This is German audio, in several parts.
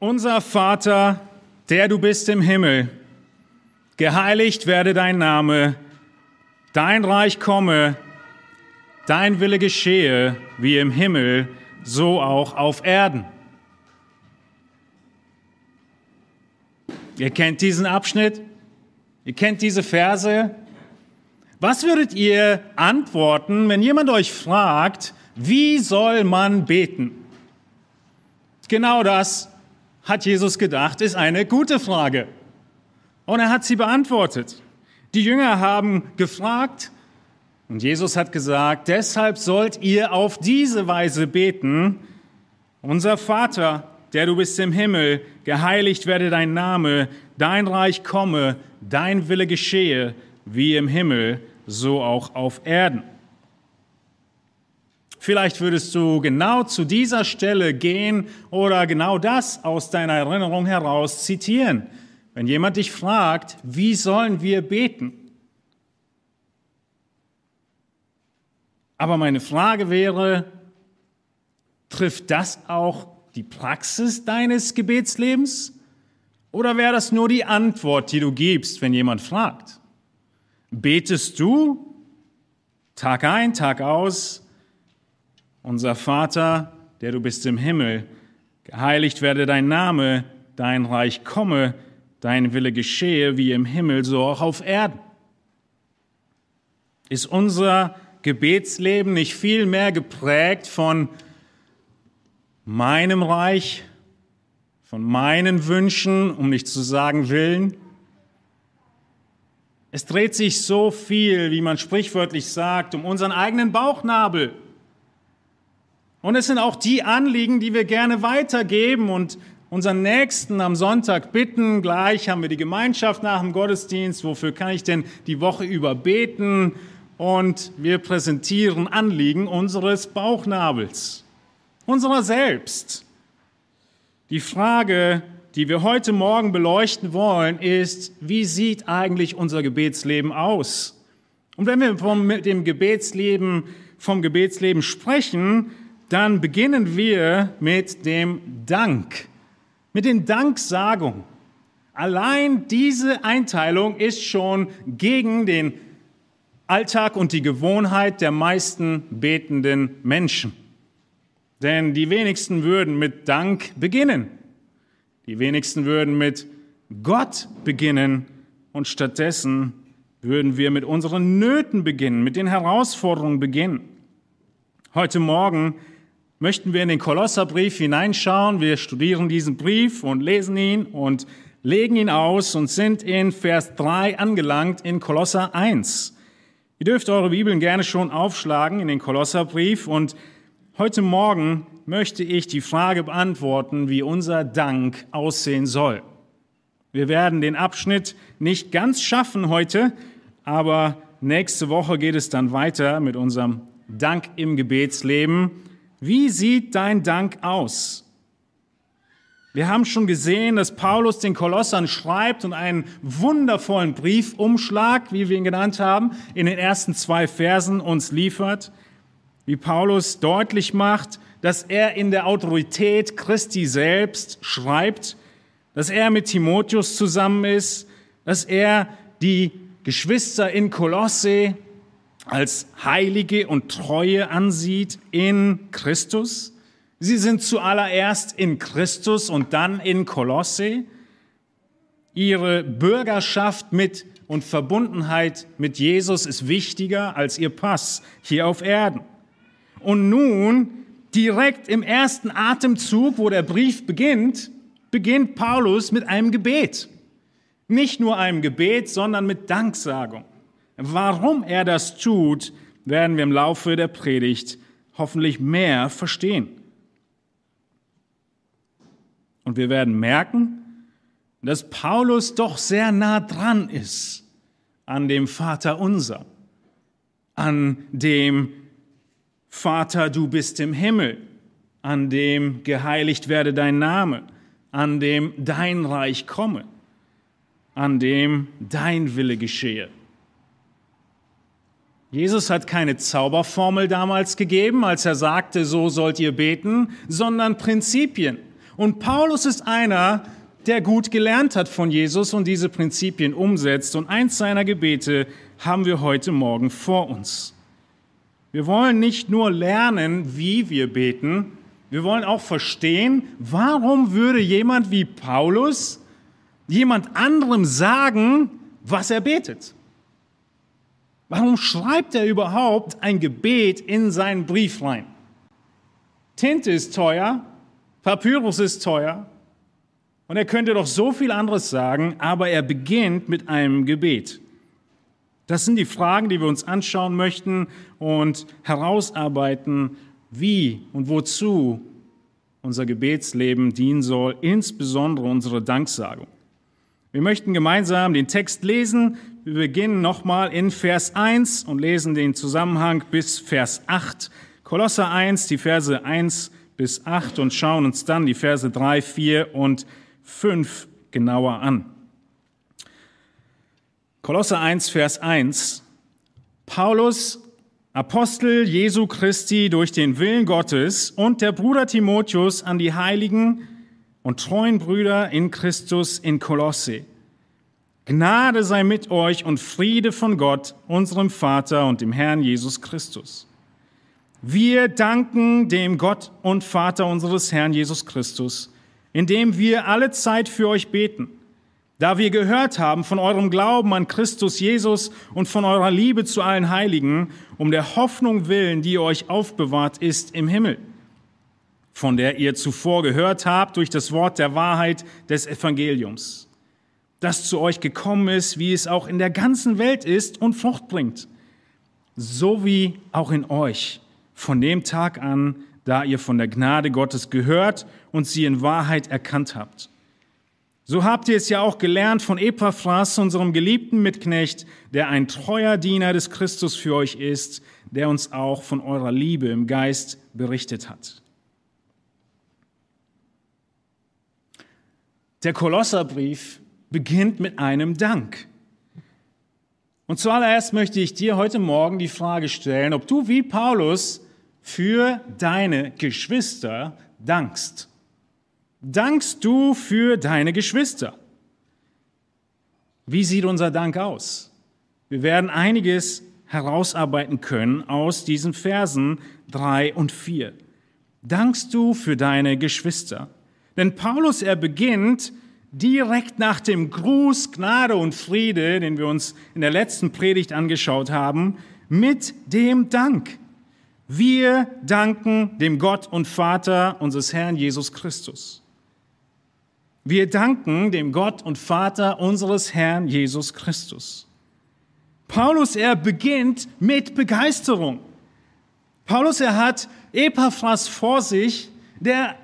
Unser Vater, der du bist im Himmel, geheiligt werde dein Name, dein Reich komme, dein Wille geschehe, wie im Himmel, so auch auf Erden. Ihr kennt diesen Abschnitt? Ihr kennt diese Verse? Was würdet ihr antworten, wenn jemand euch fragt, wie soll man beten? Genau das hat Jesus gedacht, ist eine gute Frage. Und er hat sie beantwortet. Die Jünger haben gefragt und Jesus hat gesagt, deshalb sollt ihr auf diese Weise beten, unser Vater, der du bist im Himmel, geheiligt werde dein Name, dein Reich komme, dein Wille geschehe, wie im Himmel, so auch auf Erden. Vielleicht würdest du genau zu dieser Stelle gehen oder genau das aus deiner Erinnerung heraus zitieren. Wenn jemand dich fragt, wie sollen wir beten? Aber meine Frage wäre, trifft das auch die Praxis deines Gebetslebens? Oder wäre das nur die Antwort, die du gibst, wenn jemand fragt? Betest du Tag ein, Tag aus, unser Vater, der du bist im Himmel, geheiligt werde dein Name, dein Reich komme, dein Wille geschehe wie im Himmel, so auch auf Erden. Ist unser Gebetsleben nicht viel mehr geprägt von meinem Reich, von meinen Wünschen, um nicht zu sagen Willen? Es dreht sich so viel, wie man sprichwörtlich sagt, um unseren eigenen Bauchnabel. Und es sind auch die Anliegen, die wir gerne weitergeben und unseren Nächsten am Sonntag bitten. Gleich haben wir die Gemeinschaft nach dem Gottesdienst. Wofür kann ich denn die Woche über beten? Und wir präsentieren Anliegen unseres Bauchnabels, unserer selbst. Die Frage, die wir heute Morgen beleuchten wollen, ist, wie sieht eigentlich unser Gebetsleben aus? Und wenn wir vom, dem Gebetsleben, vom Gebetsleben sprechen, dann beginnen wir mit dem Dank, mit den Danksagungen. Allein diese Einteilung ist schon gegen den Alltag und die Gewohnheit der meisten betenden Menschen. Denn die wenigsten würden mit Dank beginnen. Die wenigsten würden mit Gott beginnen und stattdessen würden wir mit unseren Nöten beginnen, mit den Herausforderungen beginnen. Heute Morgen möchten wir in den Kolosserbrief hineinschauen. Wir studieren diesen Brief und lesen ihn und legen ihn aus und sind in Vers 3 angelangt in Kolosser 1. Ihr dürft eure Bibeln gerne schon aufschlagen in den Kolosserbrief und heute Morgen möchte ich die Frage beantworten, wie unser Dank aussehen soll. Wir werden den Abschnitt nicht ganz schaffen heute, aber nächste Woche geht es dann weiter mit unserem Dank im Gebetsleben. Wie sieht dein Dank aus? Wir haben schon gesehen, dass Paulus den Kolossern schreibt und einen wundervollen Briefumschlag, wie wir ihn genannt haben, in den ersten zwei Versen uns liefert. Wie Paulus deutlich macht, dass er in der Autorität Christi selbst schreibt, dass er mit Timotheus zusammen ist, dass er die Geschwister in Kolosse als Heilige und Treue ansieht in Christus. Sie sind zuallererst in Christus und dann in Kolosse. Ihre Bürgerschaft mit und Verbundenheit mit Jesus ist wichtiger als ihr Pass hier auf Erden. Und nun, direkt im ersten Atemzug, wo der Brief beginnt, beginnt Paulus mit einem Gebet. Nicht nur einem Gebet, sondern mit Danksagung. Warum er das tut, werden wir im Laufe der Predigt hoffentlich mehr verstehen. Und wir werden merken, dass Paulus doch sehr nah dran ist an dem Vater unser, an dem Vater, du bist im Himmel, an dem geheiligt werde dein Name, an dem dein Reich komme, an dem dein Wille geschehe. Jesus hat keine Zauberformel damals gegeben, als er sagte, so sollt ihr beten, sondern Prinzipien. Und Paulus ist einer, der gut gelernt hat von Jesus und diese Prinzipien umsetzt. Und eins seiner Gebete haben wir heute Morgen vor uns. Wir wollen nicht nur lernen, wie wir beten, wir wollen auch verstehen, warum würde jemand wie Paulus jemand anderem sagen, was er betet. Warum schreibt er überhaupt ein Gebet in seinen Brief rein? Tinte ist teuer, Papyrus ist teuer und er könnte doch so viel anderes sagen, aber er beginnt mit einem Gebet. Das sind die Fragen, die wir uns anschauen möchten und herausarbeiten, wie und wozu unser Gebetsleben dienen soll, insbesondere unsere Danksagung. Wir möchten gemeinsam den Text lesen. Wir beginnen nochmal in Vers 1 und lesen den Zusammenhang bis Vers 8. Kolosser 1, die Verse 1 bis 8 und schauen uns dann die Verse 3, 4 und 5 genauer an. Kolosser 1, Vers 1. Paulus, Apostel Jesu Christi durch den Willen Gottes und der Bruder Timotheus an die Heiligen, und treuen Brüder in Christus in Kolosse. Gnade sei mit euch und Friede von Gott, unserem Vater und dem Herrn Jesus Christus. Wir danken dem Gott und Vater unseres Herrn Jesus Christus, indem wir alle Zeit für euch beten, da wir gehört haben von eurem Glauben an Christus Jesus und von eurer Liebe zu allen Heiligen, um der Hoffnung willen, die euch aufbewahrt ist im Himmel. Von der ihr zuvor gehört habt durch das Wort der Wahrheit des Evangeliums, das zu euch gekommen ist, wie es auch in der ganzen Welt ist und Frucht bringt, so wie auch in euch von dem Tag an, da ihr von der Gnade Gottes gehört und sie in Wahrheit erkannt habt. So habt ihr es ja auch gelernt von Epaphras, unserem geliebten Mitknecht, der ein treuer Diener des Christus für euch ist, der uns auch von eurer Liebe im Geist berichtet hat. Der Kolosserbrief beginnt mit einem Dank. Und zuallererst möchte ich dir heute Morgen die Frage stellen, ob du wie Paulus für deine Geschwister dankst. Dankst du für deine Geschwister? Wie sieht unser Dank aus? Wir werden einiges herausarbeiten können aus diesen Versen drei und vier. Dankst du für deine Geschwister? Denn Paulus, er beginnt direkt nach dem Gruß, Gnade und Friede, den wir uns in der letzten Predigt angeschaut haben, mit dem Dank. Wir danken dem Gott und Vater unseres Herrn Jesus Christus. Wir danken dem Gott und Vater unseres Herrn Jesus Christus. Paulus, er beginnt mit Begeisterung. Paulus, er hat Epaphras vor sich, der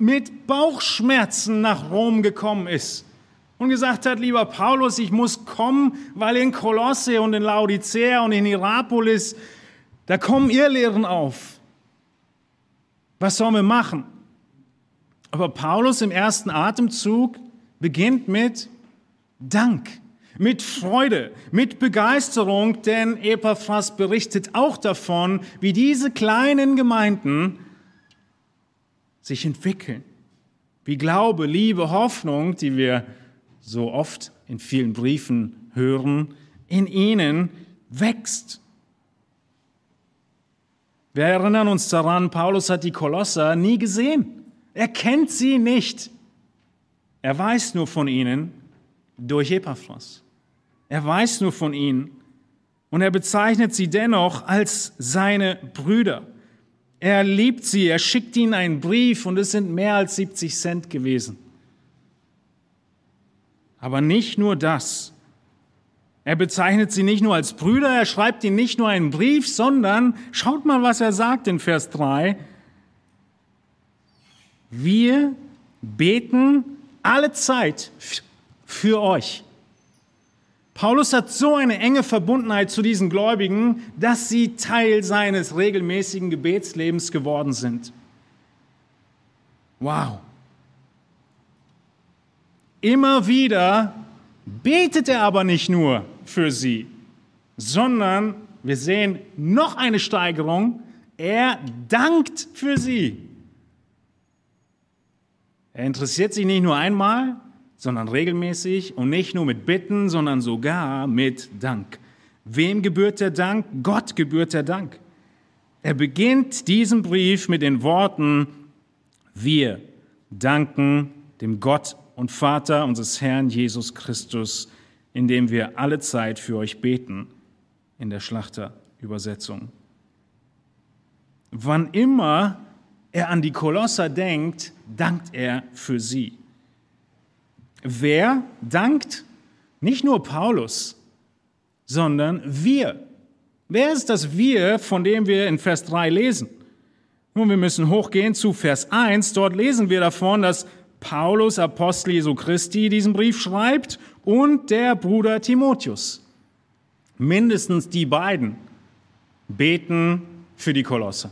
mit Bauchschmerzen nach Rom gekommen ist und gesagt hat, lieber Paulus, ich muss kommen, weil in Kolosse und in Laodicea und in Hierapolis, da kommen Irrlehren auf. Was sollen wir machen? Aber Paulus im ersten Atemzug beginnt mit Dank, mit Freude, mit Begeisterung, denn Epaphras berichtet auch davon, wie diese kleinen Gemeinden sich entwickeln. Wie Glaube, Liebe, Hoffnung, die wir so oft in vielen Briefen hören, in ihnen wächst. Wir erinnern uns daran, Paulus hat die Kolosser nie gesehen. Er kennt sie nicht. Er weiß nur von ihnen durch Epaphras. Er weiß nur von ihnen und er bezeichnet sie dennoch als seine Brüder. Er liebt sie, er schickt ihnen einen Brief und es sind mehr als 70 Cent gewesen. Aber nicht nur das. Er bezeichnet sie nicht nur als Brüder, er schreibt ihnen nicht nur einen Brief, sondern schaut mal, was er sagt in Vers 3. Wir beten alle Zeit für euch. Paulus hat so eine enge Verbundenheit zu diesen Gläubigen, dass sie Teil seines regelmäßigen Gebetslebens geworden sind. Wow. Immer wieder betet er aber nicht nur für sie, sondern wir sehen noch eine Steigerung. Er dankt für sie. Er interessiert sich nicht nur einmal, sondern regelmäßig und nicht nur mit Bitten, sondern sogar mit Dank. Wem gebührt der Dank? Gott gebührt der Dank. Er beginnt diesen Brief mit den Worten, wir danken dem Gott und Vater unseres Herrn Jesus Christus, indem wir alle Zeit für euch beten, in der Schlachterübersetzung. Wann immer er an die Kolosser denkt, dankt er für sie. Wer dankt? Nicht nur Paulus, sondern wir. Wer ist das Wir, von dem wir in Vers 3 lesen? Nun, wir müssen hochgehen zu Vers 1. Dort lesen wir davon, dass Paulus, Apostel Jesu Christi, diesen Brief schreibt und der Bruder Timotheus. Mindestens die beiden beten für die Kolosse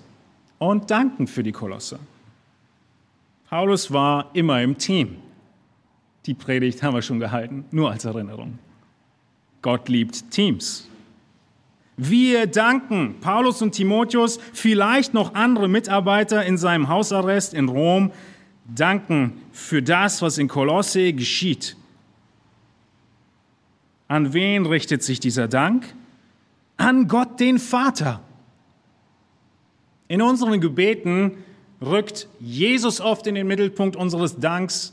und danken für die Kolosse. Paulus war immer im Team. Die Predigt haben wir schon gehalten, nur als Erinnerung. Gott liebt Teams. Wir danken Paulus und Timotheus, vielleicht noch andere Mitarbeiter in seinem Hausarrest in Rom, danken für das, was in Kolosse geschieht. An wen richtet sich dieser Dank? An Gott den Vater. In unseren Gebeten rückt Jesus oft in den Mittelpunkt unseres Danks,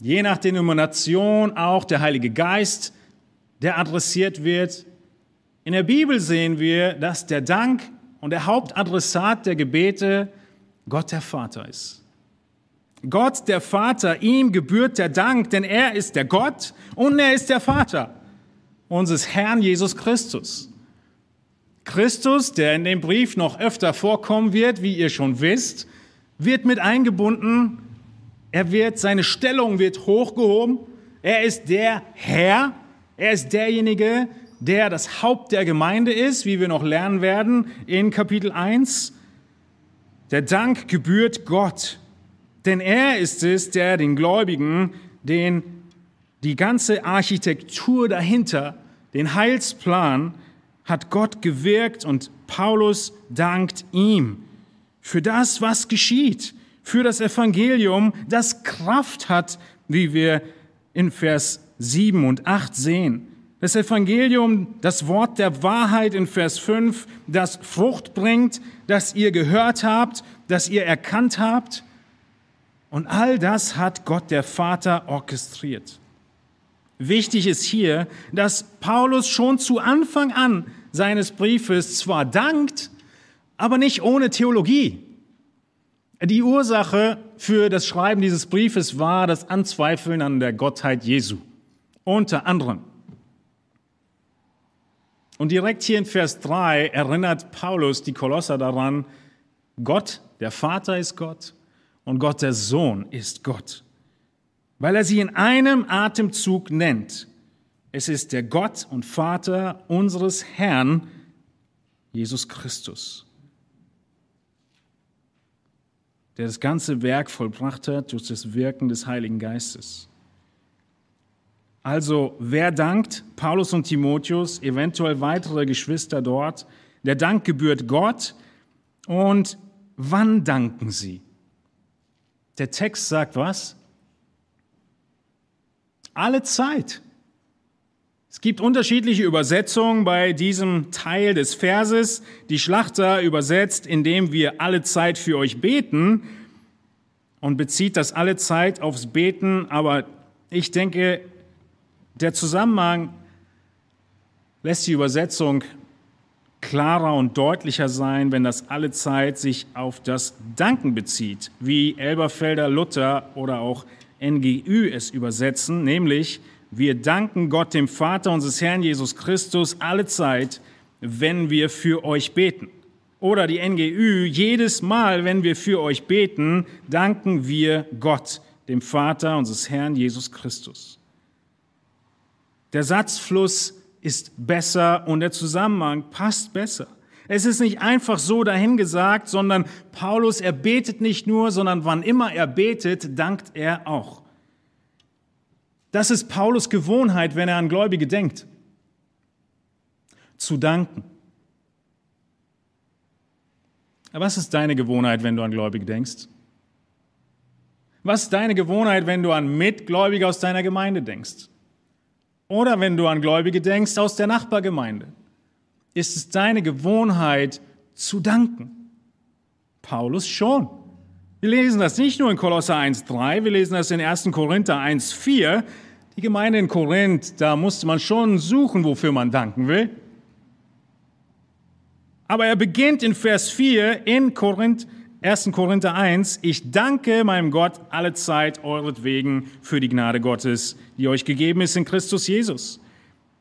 je nach Denomination auch der Heilige Geist, der adressiert wird. In der Bibel sehen wir, dass der Dank und der Hauptadressat der Gebete Gott der Vater ist. Gott der Vater, ihm gebührt der Dank, denn er ist der Gott und er ist der Vater unseres Herrn Jesus Christus. Christus, der in dem Brief noch öfter vorkommen wird, wie ihr schon wisst, wird mit eingebunden. Er wird, seine Stellung wird hochgehoben. Er ist der Herr. Er ist derjenige, der das Haupt der Gemeinde ist, wie wir noch lernen werden in Kapitel 1. Der Dank gebührt Gott, denn er ist es, der den Gläubigen den, die ganze Architektur dahinter, den Heilsplan, hat Gott gewirkt und Paulus dankt ihm für das, was geschieht, für das Evangelium, das Kraft hat, wie wir in Vers 7 und 8 sehen. Das Evangelium, das Wort der Wahrheit in Vers 5, das Frucht bringt, das ihr gehört habt, das ihr erkannt habt. Und all das hat Gott der Vater orchestriert. Wichtig ist hier, dass Paulus schon zu Anfang an seines Briefes zwar dankt, aber nicht ohne Theologie. Die Ursache für das Schreiben dieses Briefes war das Anzweifeln an der Gottheit Jesu. Unter anderem. Und direkt hier in Vers 3 erinnert Paulus die Kolosser daran, Gott, der Vater ist Gott und Gott, der Sohn ist Gott weil er sie in einem Atemzug nennt. Es ist der Gott und Vater unseres Herrn, Jesus Christus, der das ganze Werk vollbracht hat durch das Wirken des Heiligen Geistes. Also, wer dankt? Paulus und Timotheus, eventuell weitere Geschwister dort. Der Dank gebührt Gott. Und wann danken sie? Der Text sagt was? Alle Zeit. Es gibt unterschiedliche Übersetzungen bei diesem Teil des Verses. Die Schlachter übersetzt, indem wir alle Zeit für euch beten und bezieht das alle Zeit aufs Beten. Aber ich denke, der Zusammenhang lässt die Übersetzung klarer und deutlicher sein, wenn das alle Zeit sich auf das Danken bezieht, wie Elberfelder, Luther oder auch NGÜ es übersetzen, nämlich wir danken Gott dem Vater unseres Herrn Jesus Christus alle Zeit, wenn wir für euch beten. Oder die NGÜ, jedes Mal, wenn wir für euch beten, danken wir Gott, dem Vater unseres Herrn Jesus Christus. Der Satzfluss ist besser und der Zusammenhang passt besser. Es ist nicht einfach so dahingesagt, sondern Paulus, er betet nicht nur, sondern wann immer er betet, dankt er auch. Das ist Paulus Gewohnheit, wenn er an Gläubige denkt. Zu danken. Aber was ist deine Gewohnheit, wenn du an Gläubige denkst? Was ist deine Gewohnheit, wenn du an Mitgläubige aus deiner Gemeinde denkst? Oder wenn du an Gläubige denkst aus der Nachbargemeinde? Ist es deine Gewohnheit zu danken? Paulus schon. Wir lesen das nicht nur in Kolosser 1.3, wir lesen das in 1. Korinther 1.4. Die Gemeinde in Korinth, da musste man schon suchen, wofür man danken will. Aber er beginnt in Vers 4 in Korinth, 1. Korinther 1, ich danke meinem Gott alle Zeit euretwegen für die Gnade Gottes, die euch gegeben ist in Christus Jesus.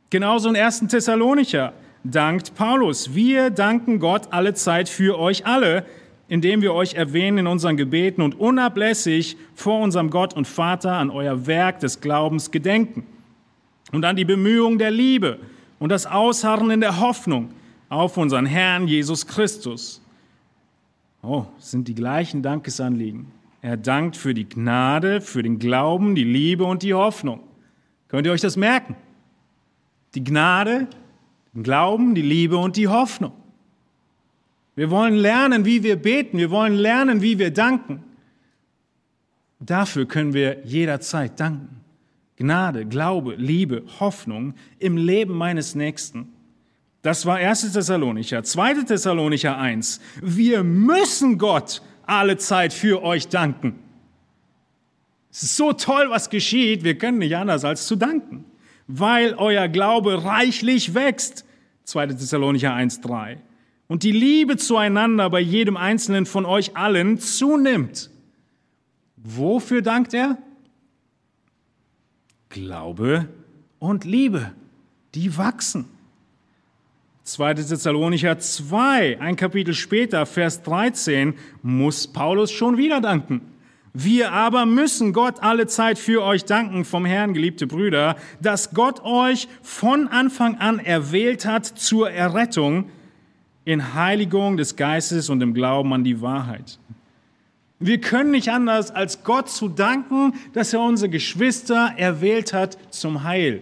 Genauso in 1. Thessalonicher dankt Paulus. Wir danken Gott alle Zeit für euch alle, indem wir euch erwähnen in unseren Gebeten und unablässig vor unserem Gott und Vater an euer Werk des Glaubens gedenken und an die Bemühungen der Liebe und das Ausharren in der Hoffnung auf unseren Herrn Jesus Christus. Oh, sind die gleichen Dankesanliegen. Er dankt für die Gnade, für den Glauben, die Liebe und die Hoffnung. Könnt ihr euch das merken? Die Gnade, den Glauben, die Liebe und die Hoffnung. Wir wollen lernen, wie wir beten. Wir wollen lernen, wie wir danken. Dafür können wir jederzeit danken. Gnade, Glaube, Liebe, Hoffnung im Leben meines Nächsten. Das war 1. Thessalonicher. 2. Thessalonicher 1. Wir müssen Gott alle Zeit für euch danken. Es ist so toll, was geschieht. Wir können nicht anders als zu danken, weil euer Glaube reichlich wächst. 2. Thessalonicher 1, 3. Und die Liebe zueinander bei jedem einzelnen von euch allen zunimmt. Wofür dankt er? Glaube und Liebe, die wachsen. 2. Thessalonicher 2, ein Kapitel später, Vers 13, muss Paulus schon wieder danken. Wir aber müssen Gott alle Zeit für euch danken, vom Herrn, geliebte Brüder, dass Gott euch von Anfang an erwählt hat zur Errettung in Heiligung des Geistes und im Glauben an die Wahrheit. Wir können nicht anders, als Gott zu danken, dass er unsere Geschwister erwählt hat zum Heil.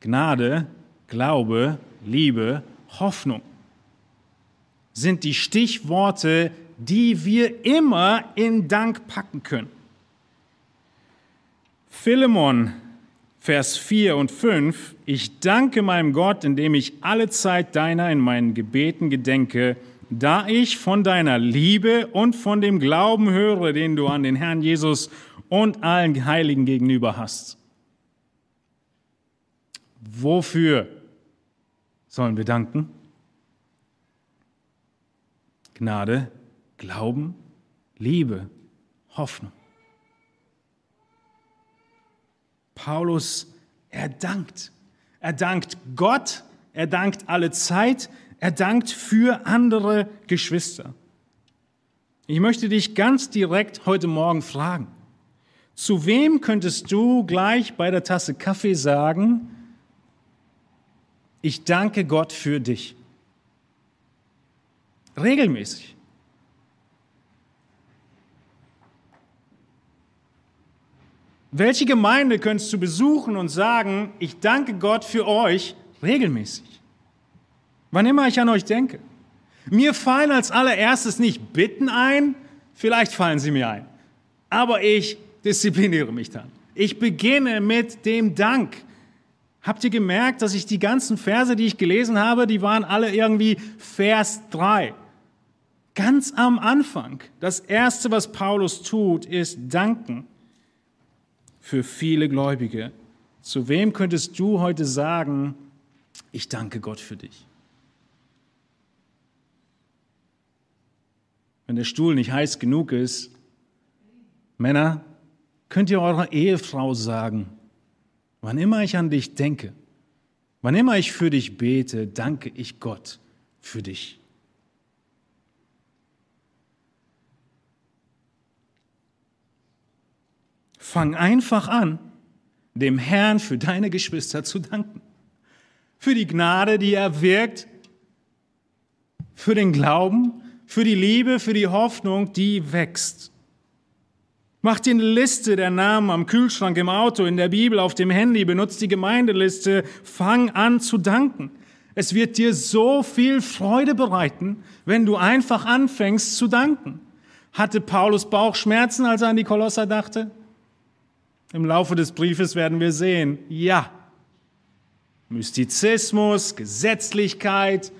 Gnade, Glaube, Liebe, Hoffnung sind die Stichworte, die wir immer in Dank packen können. Philemon, Vers 4 und 5, ich danke meinem Gott, indem ich alle Zeit deiner in meinen Gebeten gedenke, da ich von deiner Liebe und von dem Glauben höre, den du an den Herrn Jesus und allen Heiligen gegenüber hast. Wofür sollen wir danken? Gnade, Glauben, Liebe, Hoffnung. Paulus, er dankt. Er dankt Gott, er dankt alle Zeit, er dankt für andere Geschwister. Ich möchte dich ganz direkt heute Morgen fragen, zu wem könntest du gleich bei der Tasse Kaffee sagen, ich danke Gott für dich. Regelmäßig. Welche Gemeinde könntest du besuchen und sagen, ich danke Gott für euch regelmäßig? Wann immer ich an euch denke. Mir fallen als allererstes nicht Bitten ein, vielleicht fallen sie mir ein, aber ich diszipliniere mich dann. Ich beginne mit dem Dank. Habt ihr gemerkt, dass ich die ganzen Verse, die ich gelesen habe, die waren alle irgendwie Vers 3. Ganz am Anfang. Das Erste, was Paulus tut, ist danken für viele Gläubige. Zu wem könntest du heute sagen, ich danke Gott für dich? Wenn der Stuhl nicht heiß genug ist, Männer, könnt ihr eurer Ehefrau sagen, Wann immer ich an dich denke, wann immer ich für dich bete, danke ich Gott für dich. Fang einfach an, dem Herrn für deine Geschwister zu danken. Für die Gnade, die er wirkt, für den Glauben, für die Liebe, für die Hoffnung, die wächst. Mach dir eine Liste der Namen am Kühlschrank, im Auto, in der Bibel, auf dem Handy, benutzt die Gemeindeliste, fang an zu danken. Es wird dir so viel Freude bereiten, wenn du einfach anfängst zu danken. Hatte Paulus Bauchschmerzen, als er an die Kolosser dachte? Im Laufe des Briefes werden wir sehen, ja. Mystizismus, Gesetzlichkeit,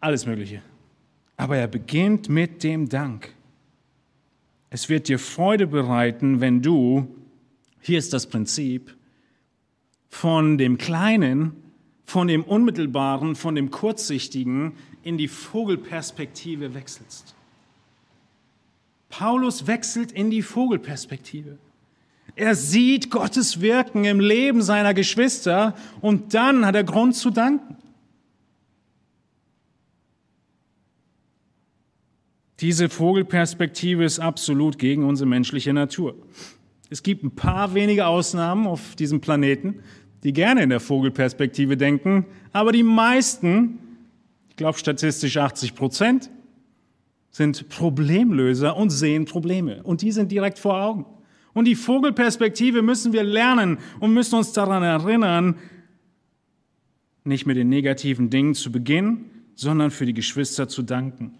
alles Mögliche. Aber er beginnt mit dem Dank. Es wird dir Freude bereiten, wenn du, hier ist das Prinzip, von dem Kleinen, von dem Unmittelbaren, von dem Kurzsichtigen in die Vogelperspektive wechselst. Paulus wechselt in die Vogelperspektive. Er sieht Gottes Wirken im Leben seiner Geschwister und dann hat er Grund zu danken. Diese Vogelperspektive ist absolut gegen unsere menschliche Natur. Es gibt ein paar wenige Ausnahmen auf diesem Planeten, die gerne in der Vogelperspektive denken, aber die meisten, ich glaube statistisch 80 Prozent, sind Problemlöser und sehen Probleme. Und die sind direkt vor Augen. Und die Vogelperspektive müssen wir lernen und müssen uns daran erinnern, nicht mit den negativen Dingen zu beginnen, sondern für die Geschwister zu danken.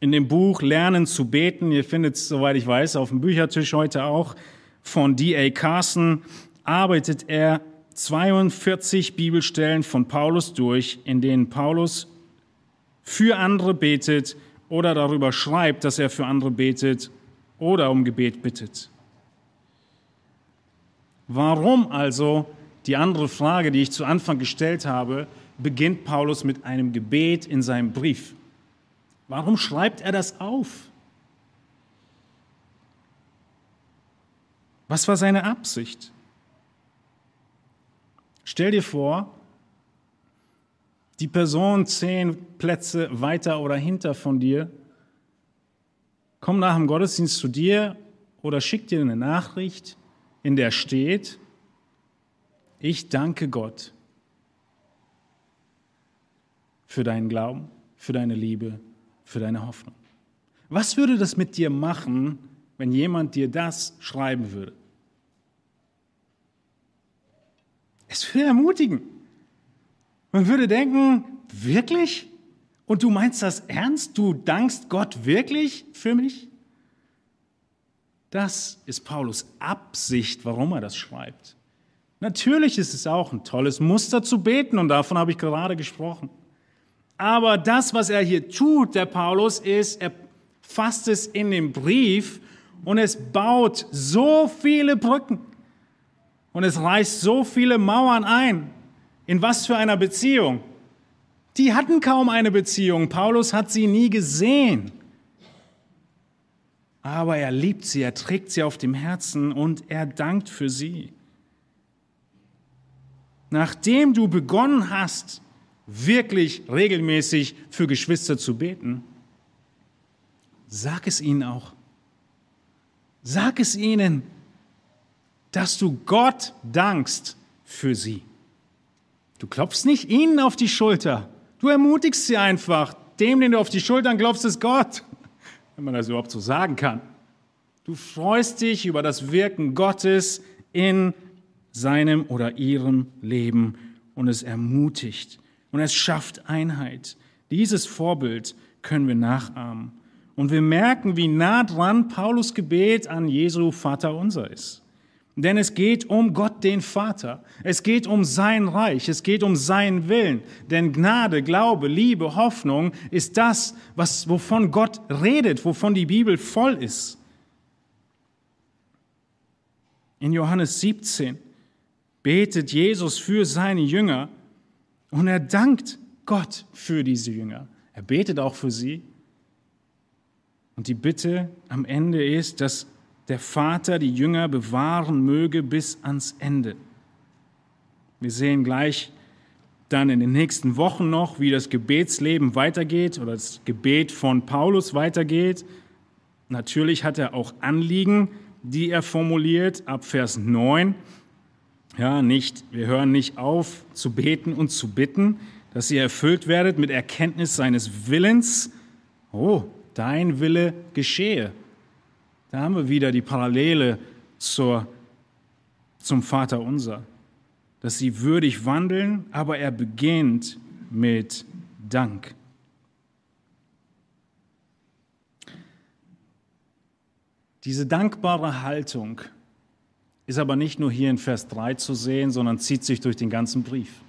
In dem Buch Lernen zu beten, ihr findet es, soweit ich weiß, auf dem Büchertisch heute auch, von D.A. Carson, arbeitet er 42 Bibelstellen von Paulus durch, in denen Paulus für andere betet oder darüber schreibt, dass er für andere betet oder um Gebet bittet. Warum also, die andere Frage, die ich zu Anfang gestellt habe, beginnt Paulus mit einem Gebet in seinem Brief? Warum schreibt er das auf? Was war seine Absicht? Stell dir vor, die Person zehn Plätze weiter oder hinter von dir kommt nach dem Gottesdienst zu dir oder schickt dir eine Nachricht, in der steht, ich danke Gott für deinen Glauben, für deine Liebe, für deine Hoffnung. Was würde das mit dir machen, wenn jemand dir das schreiben würde? Es würde ermutigen. Man würde denken, wirklich? Und du meinst das ernst? Du dankst Gott wirklich für mich? Das ist Paulus Absicht, warum er das schreibt. Natürlich ist es auch ein tolles Muster zu beten und davon habe ich gerade gesprochen. Aber das, was er hier tut, der Paulus, ist, er fasst es in den Brief und es baut so viele Brücken und es reißt so viele Mauern ein. In was für einer Beziehung? Die hatten kaum eine Beziehung. Paulus hat sie nie gesehen. Aber er liebt sie, er trägt sie auf dem Herzen und er dankt für sie. Nachdem du begonnen hast, wirklich regelmäßig für Geschwister zu beten, sag es ihnen auch. Sag es ihnen, dass du Gott dankst für sie. Du klopfst nicht ihnen auf die Schulter. Du ermutigst sie einfach. Dem, den du auf die Schultern klopfst, ist Gott. Wenn man das überhaupt so sagen kann. Du freust dich über das Wirken Gottes in seinem oder ihrem Leben und es ermutigt und es schafft Einheit. Dieses Vorbild können wir nachahmen. Und wir merken, wie nah dran Paulus Gebet an Jesu Vater unser ist. Denn es geht um Gott den Vater. Es geht um sein Reich. Es geht um seinen Willen. Denn Gnade, Glaube, Liebe, Hoffnung ist das, was, wovon Gott redet, wovon die Bibel voll ist. In Johannes 17 betet Jesus für seine Jünger und er dankt Gott für diese Jünger. Er betet auch für sie. Und die Bitte am Ende ist, dass der Vater die Jünger bewahren möge bis ans Ende. Wir sehen gleich dann in den nächsten Wochen noch, wie das Gebetsleben weitergeht oder das Gebet von Paulus weitergeht. Natürlich hat er auch Anliegen, die er formuliert ab Vers 9. Ja, nicht, wir hören nicht auf zu beten und zu bitten, dass ihr erfüllt werdet mit Erkenntnis seines Willens. Oh, dein Wille geschehe. Da haben wir wieder die Parallele zur, zum Vater unser, dass sie würdig wandeln, aber er beginnt mit Dank. Diese dankbare Haltung ist aber nicht nur hier in Vers 3 zu sehen, sondern zieht sich durch den ganzen Brief.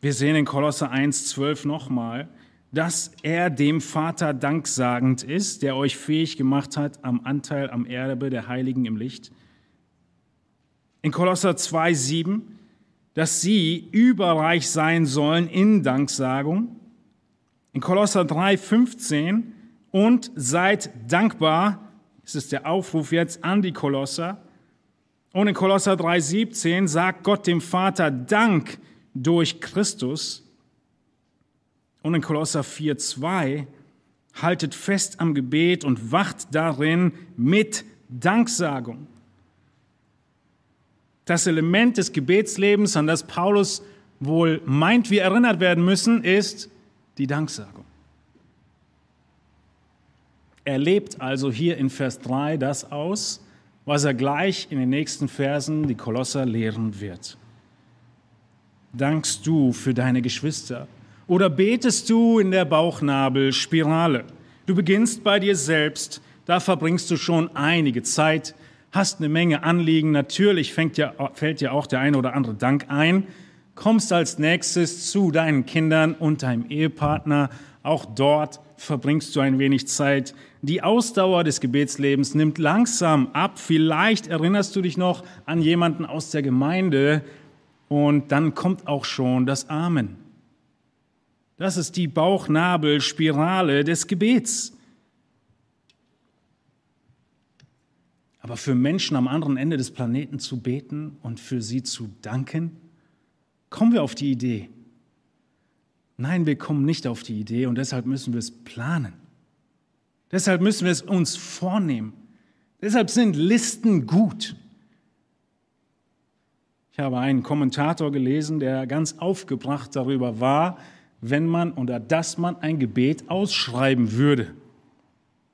Wir sehen in Kolosse 1,12 nochmal, dass er dem Vater danksagend ist, der euch fähig gemacht hat am Anteil am Erbe der Heiligen im Licht. In Kolosser 2,7, dass sie überreich sein sollen in Danksagung. In Kolosser 3,15 und seid dankbar, das ist der Aufruf jetzt an die Kolosser. Und in Kolosser 3,17 sagt Gott dem Vater Dank durch Christus. Und in Kolosser 4,2 haltet fest am Gebet und wacht darin mit Danksagung. Das Element des Gebetslebens, an das Paulus wohl meint, wir erinnert werden müssen, ist die Danksagung. Er lebt also hier in Vers 3 das aus, was er gleich in den nächsten Versen die Kolosser lehren wird. Dankst du für deine Geschwister oder betest du in der Bauchnabelspirale? Du beginnst bei dir selbst, da verbringst du schon einige Zeit, hast eine Menge Anliegen, natürlich fängt ja, fällt dir auch der eine oder andere Dank ein, kommst als nächstes zu deinen Kindern und deinem Ehepartner, auch dort verbringst du ein wenig Zeit. Die Ausdauer des Gebetslebens nimmt langsam ab. Vielleicht erinnerst du dich noch an jemanden aus der Gemeinde und dann kommt auch schon das Amen. Das ist die Bauchnabelspirale des Gebets. Aber für Menschen am anderen Ende des Planeten zu beten und für sie zu danken, kommen wir auf die Idee, Nein, wir kommen nicht auf die Idee und deshalb müssen wir es planen. Deshalb müssen wir es uns vornehmen. Deshalb sind Listen gut. Ich habe einen Kommentator gelesen, der ganz aufgebracht darüber war, wenn man oder dass man ein Gebet ausschreiben würde.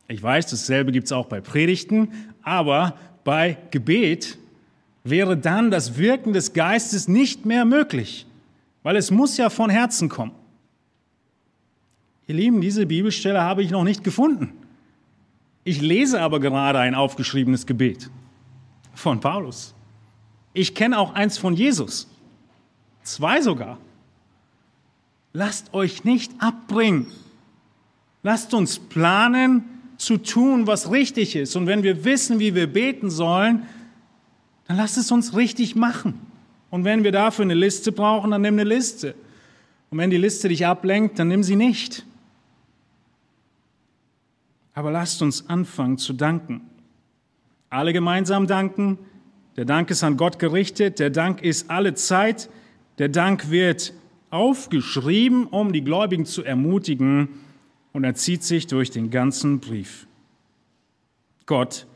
Ich weiß, dasselbe gibt es auch bei Predigten, aber bei Gebet wäre dann das Wirken des Geistes nicht mehr möglich, weil es muss ja von Herzen kommen. Ihr Lieben, diese Bibelstelle habe ich noch nicht gefunden. Ich lese aber gerade ein aufgeschriebenes Gebet von Paulus. Ich kenne auch eins von Jesus. Zwei sogar. Lasst euch nicht abbringen. Lasst uns planen zu tun, was richtig ist. Und wenn wir wissen, wie wir beten sollen, dann lasst es uns richtig machen. Und wenn wir dafür eine Liste brauchen, dann nimm eine Liste. Und wenn die Liste dich ablenkt, dann nimm sie nicht. Aber lasst uns anfangen zu danken. Alle gemeinsam danken. Der Dank ist an Gott gerichtet. Der Dank ist alle Zeit. Der Dank wird aufgeschrieben, um die Gläubigen zu ermutigen. Und er zieht sich durch den ganzen Brief. Gott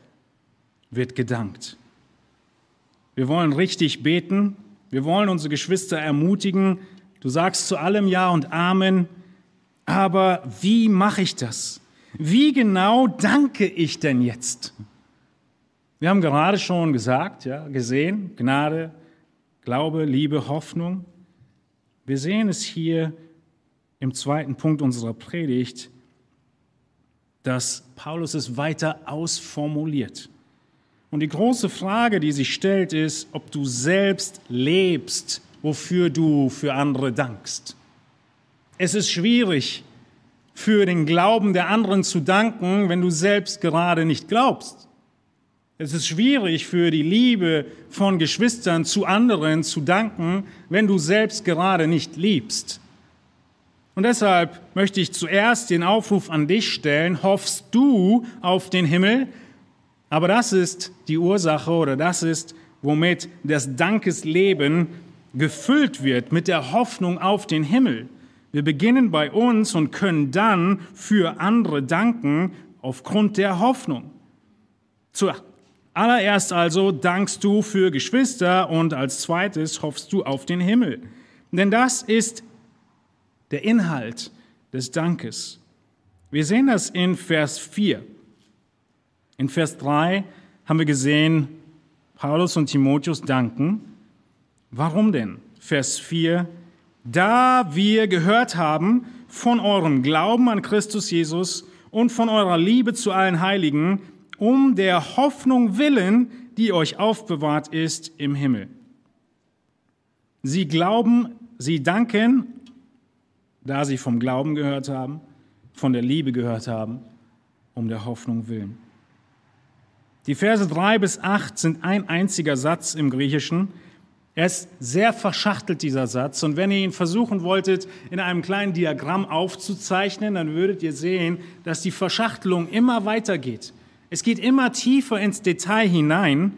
wird gedankt. Wir wollen richtig beten. Wir wollen unsere Geschwister ermutigen. Du sagst zu allem Ja und Amen. Aber wie mache ich das? Wie genau danke ich denn jetzt? Wir haben gerade schon gesagt, ja, gesehen, Gnade, Glaube, Liebe, Hoffnung. Wir sehen es hier im zweiten Punkt unserer Predigt, dass Paulus es weiter ausformuliert. Und die große Frage, die sich stellt, ist, ob du selbst lebst, wofür du für andere dankst. Es ist schwierig, für den Glauben der anderen zu danken, wenn du selbst gerade nicht glaubst. Es ist schwierig für die Liebe von Geschwistern zu anderen zu danken, wenn du selbst gerade nicht liebst. Und deshalb möchte ich zuerst den Aufruf an dich stellen, hoffst du auf den Himmel? Aber das ist die Ursache oder das ist, womit das Dankesleben gefüllt wird, mit der Hoffnung auf den Himmel. Wir beginnen bei uns und können dann für andere danken aufgrund der Hoffnung. Zuallererst also dankst du für Geschwister und als zweites hoffst du auf den Himmel. Denn das ist der Inhalt des Dankes. Wir sehen das in Vers 4. In Vers 3 haben wir gesehen, Paulus und Timotheus danken. Warum denn? Vers 4, da wir gehört haben von eurem Glauben an Christus Jesus und von eurer Liebe zu allen Heiligen, um der Hoffnung willen, die euch aufbewahrt ist im Himmel. Sie glauben, sie danken, da sie vom Glauben gehört haben, von der Liebe gehört haben, um der Hoffnung willen. Die Verse drei bis acht sind ein einziger Satz im Griechischen. Er ist sehr verschachtelt, dieser Satz. Und wenn ihr ihn versuchen wolltet, in einem kleinen Diagramm aufzuzeichnen, dann würdet ihr sehen, dass die Verschachtelung immer weitergeht. Es geht immer tiefer ins Detail hinein.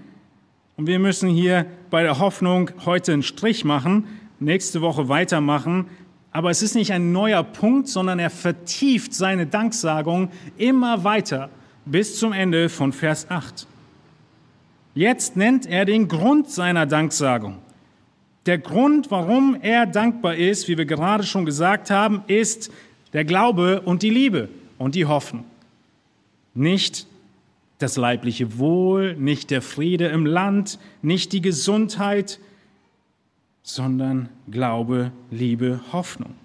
Und wir müssen hier bei der Hoffnung heute einen Strich machen, nächste Woche weitermachen. Aber es ist nicht ein neuer Punkt, sondern er vertieft seine Danksagung immer weiter bis zum Ende von Vers 8. Jetzt nennt er den Grund seiner Danksagung. Der Grund, warum er dankbar ist, wie wir gerade schon gesagt haben, ist der Glaube und die Liebe und die Hoffnung. Nicht das leibliche Wohl, nicht der Friede im Land, nicht die Gesundheit, sondern Glaube, Liebe, Hoffnung.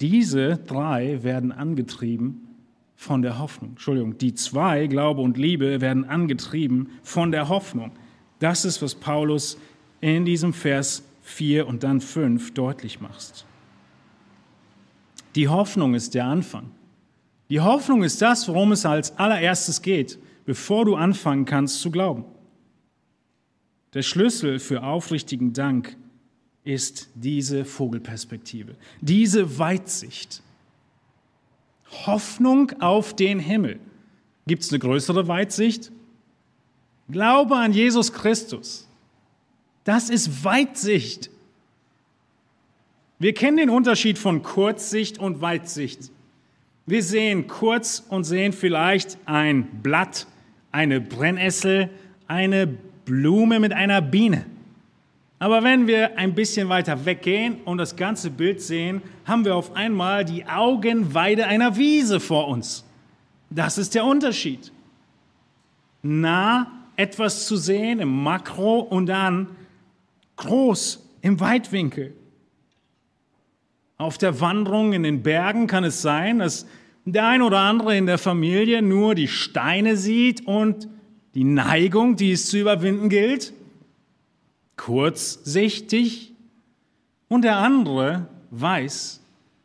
Diese drei werden angetrieben von der Hoffnung. Entschuldigung, die zwei, Glaube und Liebe, werden angetrieben von der Hoffnung. Das ist, was Paulus in diesem Vers 4 und dann 5 deutlich macht. Die Hoffnung ist der Anfang. Die Hoffnung ist das, worum es als allererstes geht, bevor du anfangen kannst zu glauben. Der Schlüssel für aufrichtigen Dank ist diese Vogelperspektive, diese Weitsicht. Hoffnung auf den Himmel. Gibt es eine größere Weitsicht? Glaube an Jesus Christus. Das ist Weitsicht. Wir kennen den Unterschied von Kurzsicht und Weitsicht. Wir sehen kurz und sehen vielleicht ein Blatt, eine Brennnessel, eine Blume mit einer Biene. Aber wenn wir ein bisschen weiter weggehen und das ganze Bild sehen, haben wir auf einmal die Augenweide einer Wiese vor uns. Das ist der Unterschied. Nah etwas zu sehen im Makro und dann groß im Weitwinkel. Auf der Wanderung in den Bergen kann es sein, dass der ein oder andere in der Familie nur die Steine sieht und die Neigung, die es zu überwinden gilt kurzsichtig und der andere weiß,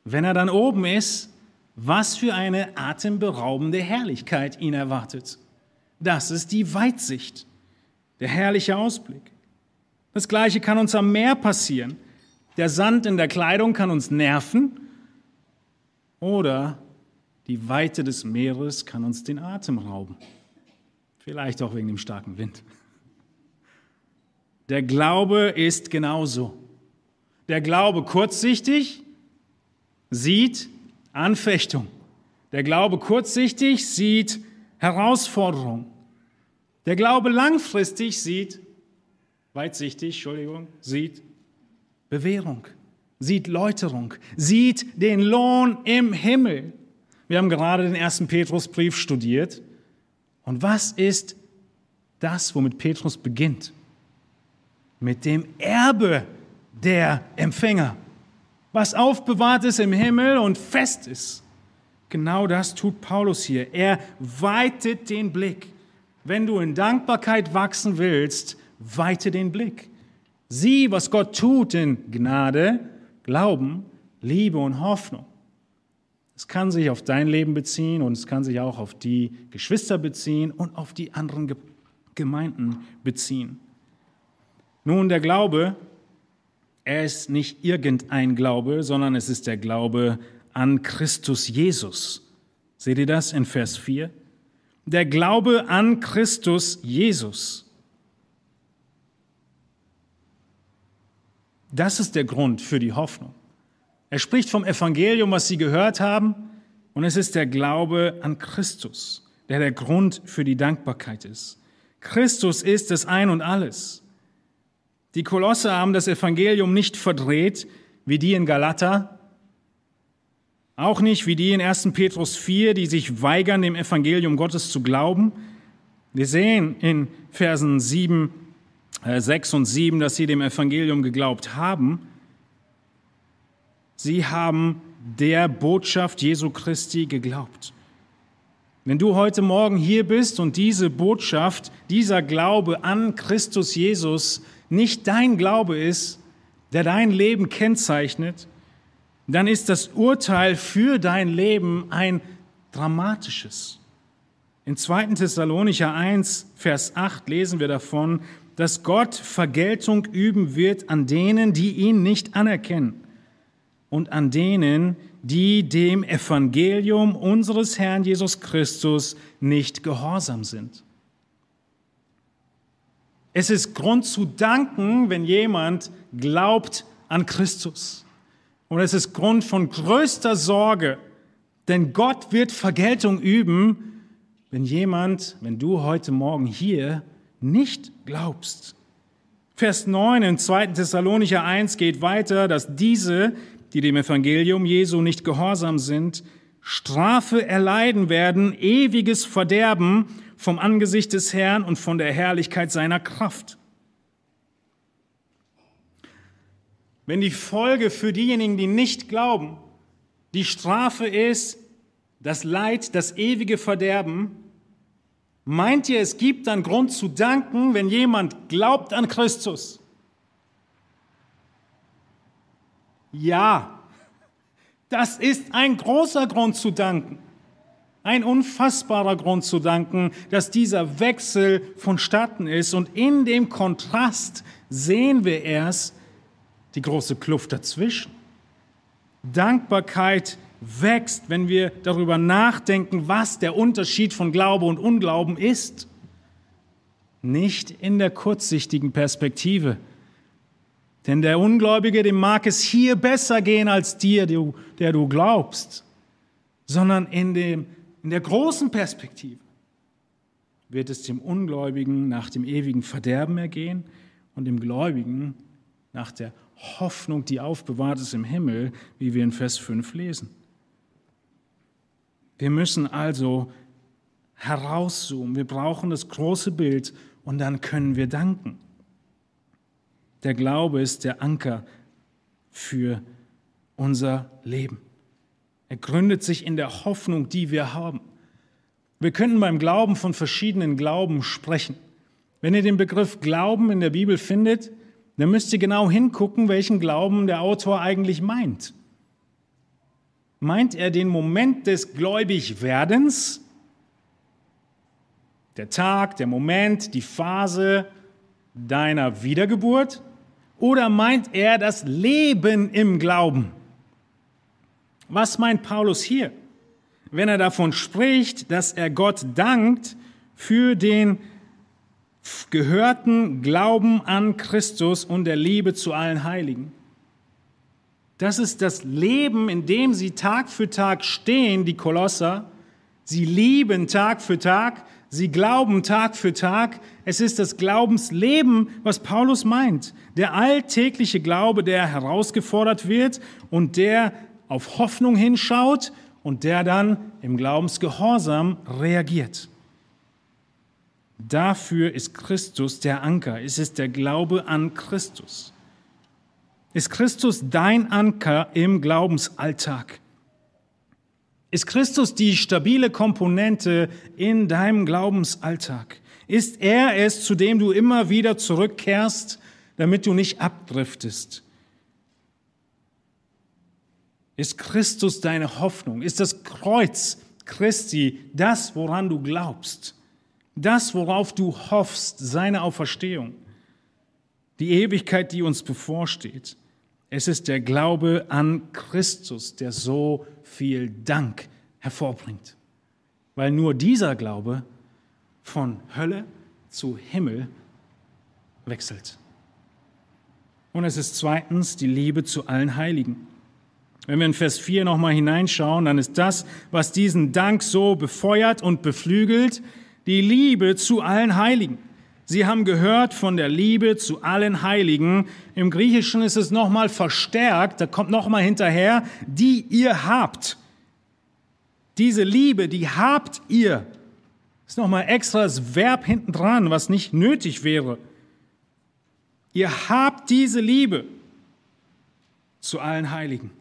wenn er dann oben ist, was für eine atemberaubende Herrlichkeit ihn erwartet. Das ist die Weitsicht, der herrliche Ausblick. Das gleiche kann uns am Meer passieren. Der Sand in der Kleidung kann uns nerven oder die Weite des Meeres kann uns den Atem rauben. Vielleicht auch wegen dem starken Wind. Der Glaube ist genauso. Der Glaube kurzsichtig sieht Anfechtung. Der Glaube kurzsichtig sieht Herausforderung. Der Glaube langfristig sieht, weitsichtig, Entschuldigung, sieht Bewährung, sieht Läuterung, sieht den Lohn im Himmel. Wir haben gerade den ersten Petrusbrief studiert. Und was ist das, womit Petrus beginnt? mit dem Erbe der Empfänger, was aufbewahrt ist im Himmel und fest ist. Genau das tut Paulus hier. Er weitet den Blick. Wenn du in Dankbarkeit wachsen willst, weite den Blick. Sieh, was Gott tut in Gnade, Glauben, Liebe und Hoffnung. Es kann sich auf dein Leben beziehen und es kann sich auch auf die Geschwister beziehen und auf die anderen Gemeinden beziehen. Nun, der Glaube, er ist nicht irgendein Glaube, sondern es ist der Glaube an Christus Jesus. Seht ihr das in Vers 4? Der Glaube an Christus Jesus. Das ist der Grund für die Hoffnung. Er spricht vom Evangelium, was sie gehört haben, und es ist der Glaube an Christus, der der Grund für die Dankbarkeit ist. Christus ist das Ein und alles. Die Kolosse haben das Evangelium nicht verdreht, wie die in Galater, auch nicht wie die in 1. Petrus 4, die sich weigern, dem Evangelium Gottes zu glauben. Wir sehen in Versen 7, äh, 6 und 7, dass sie dem Evangelium geglaubt haben. Sie haben der Botschaft Jesu Christi geglaubt. Wenn du heute Morgen hier bist und diese Botschaft, dieser Glaube an Christus Jesus nicht dein Glaube ist, der dein Leben kennzeichnet, dann ist das Urteil für dein Leben ein dramatisches. In 2. Thessalonicher 1, Vers 8 lesen wir davon, dass Gott Vergeltung üben wird an denen, die ihn nicht anerkennen und an denen, die dem Evangelium unseres Herrn Jesus Christus nicht gehorsam sind. Es ist Grund zu danken, wenn jemand glaubt an Christus. Und es ist Grund von größter Sorge, denn Gott wird Vergeltung üben, wenn jemand, wenn du heute Morgen hier nicht glaubst. Vers 9 in 2. Thessalonicher 1 geht weiter, dass diese, die dem Evangelium Jesu nicht gehorsam sind, Strafe erleiden werden, ewiges Verderben vom Angesicht des Herrn und von der Herrlichkeit seiner Kraft. Wenn die Folge für diejenigen, die nicht glauben, die Strafe ist das Leid, das ewige Verderben, meint ihr, es gibt dann Grund zu danken, wenn jemand glaubt an Christus? Ja, das ist ein großer Grund zu danken. Ein unfassbarer Grund zu danken, dass dieser Wechsel vonstatten ist. Und in dem Kontrast sehen wir erst die große Kluft dazwischen. Dankbarkeit wächst, wenn wir darüber nachdenken, was der Unterschied von Glaube und Unglauben ist. Nicht in der kurzsichtigen Perspektive, denn der Ungläubige, dem mag es hier besser gehen als dir, der du glaubst, sondern in, dem, in der großen Perspektive wird es dem Ungläubigen nach dem ewigen Verderben ergehen und dem Gläubigen nach der Hoffnung, die aufbewahrt ist im Himmel, wie wir in Vers 5 lesen. Wir müssen also herauszoomen, wir brauchen das große Bild und dann können wir danken. Der Glaube ist der Anker für unser Leben. Er gründet sich in der Hoffnung, die wir haben. Wir könnten beim Glauben von verschiedenen Glauben sprechen. Wenn ihr den Begriff Glauben in der Bibel findet, dann müsst ihr genau hingucken, welchen Glauben der Autor eigentlich meint. Meint er den Moment des Gläubigwerdens, der Tag, der Moment, die Phase deiner Wiedergeburt? Oder meint er das Leben im Glauben? Was meint Paulus hier, wenn er davon spricht, dass er Gott dankt für den gehörten Glauben an Christus und der Liebe zu allen Heiligen? Das ist das Leben, in dem sie Tag für Tag stehen, die Kolosser. Sie lieben Tag für Tag, Sie glauben Tag für Tag. Es ist das Glaubensleben, was Paulus meint. Der alltägliche Glaube, der herausgefordert wird und der auf Hoffnung hinschaut und der dann im Glaubensgehorsam reagiert. Dafür ist Christus der Anker. Es ist der Glaube an Christus. Ist Christus dein Anker im Glaubensalltag? Ist Christus die stabile Komponente in deinem Glaubensalltag? Ist er es, zu dem du immer wieder zurückkehrst, damit du nicht abdriftest? Ist Christus deine Hoffnung? Ist das Kreuz Christi das, woran du glaubst? Das, worauf du hoffst, seine Auferstehung? Die Ewigkeit, die uns bevorsteht. Es ist der Glaube an Christus, der so viel Dank hervorbringt. Weil nur dieser Glaube von Hölle zu Himmel wechselt. Und es ist zweitens die Liebe zu allen Heiligen. Wenn wir in Vers 4 nochmal hineinschauen, dann ist das, was diesen Dank so befeuert und beflügelt, die Liebe zu allen Heiligen. Sie haben gehört von der Liebe zu allen Heiligen. Im Griechischen ist es nochmal verstärkt, da kommt nochmal hinterher, die ihr habt. Diese Liebe, die habt ihr. Ist nochmal extra das Verb hinten dran, was nicht nötig wäre. Ihr habt diese Liebe zu allen Heiligen.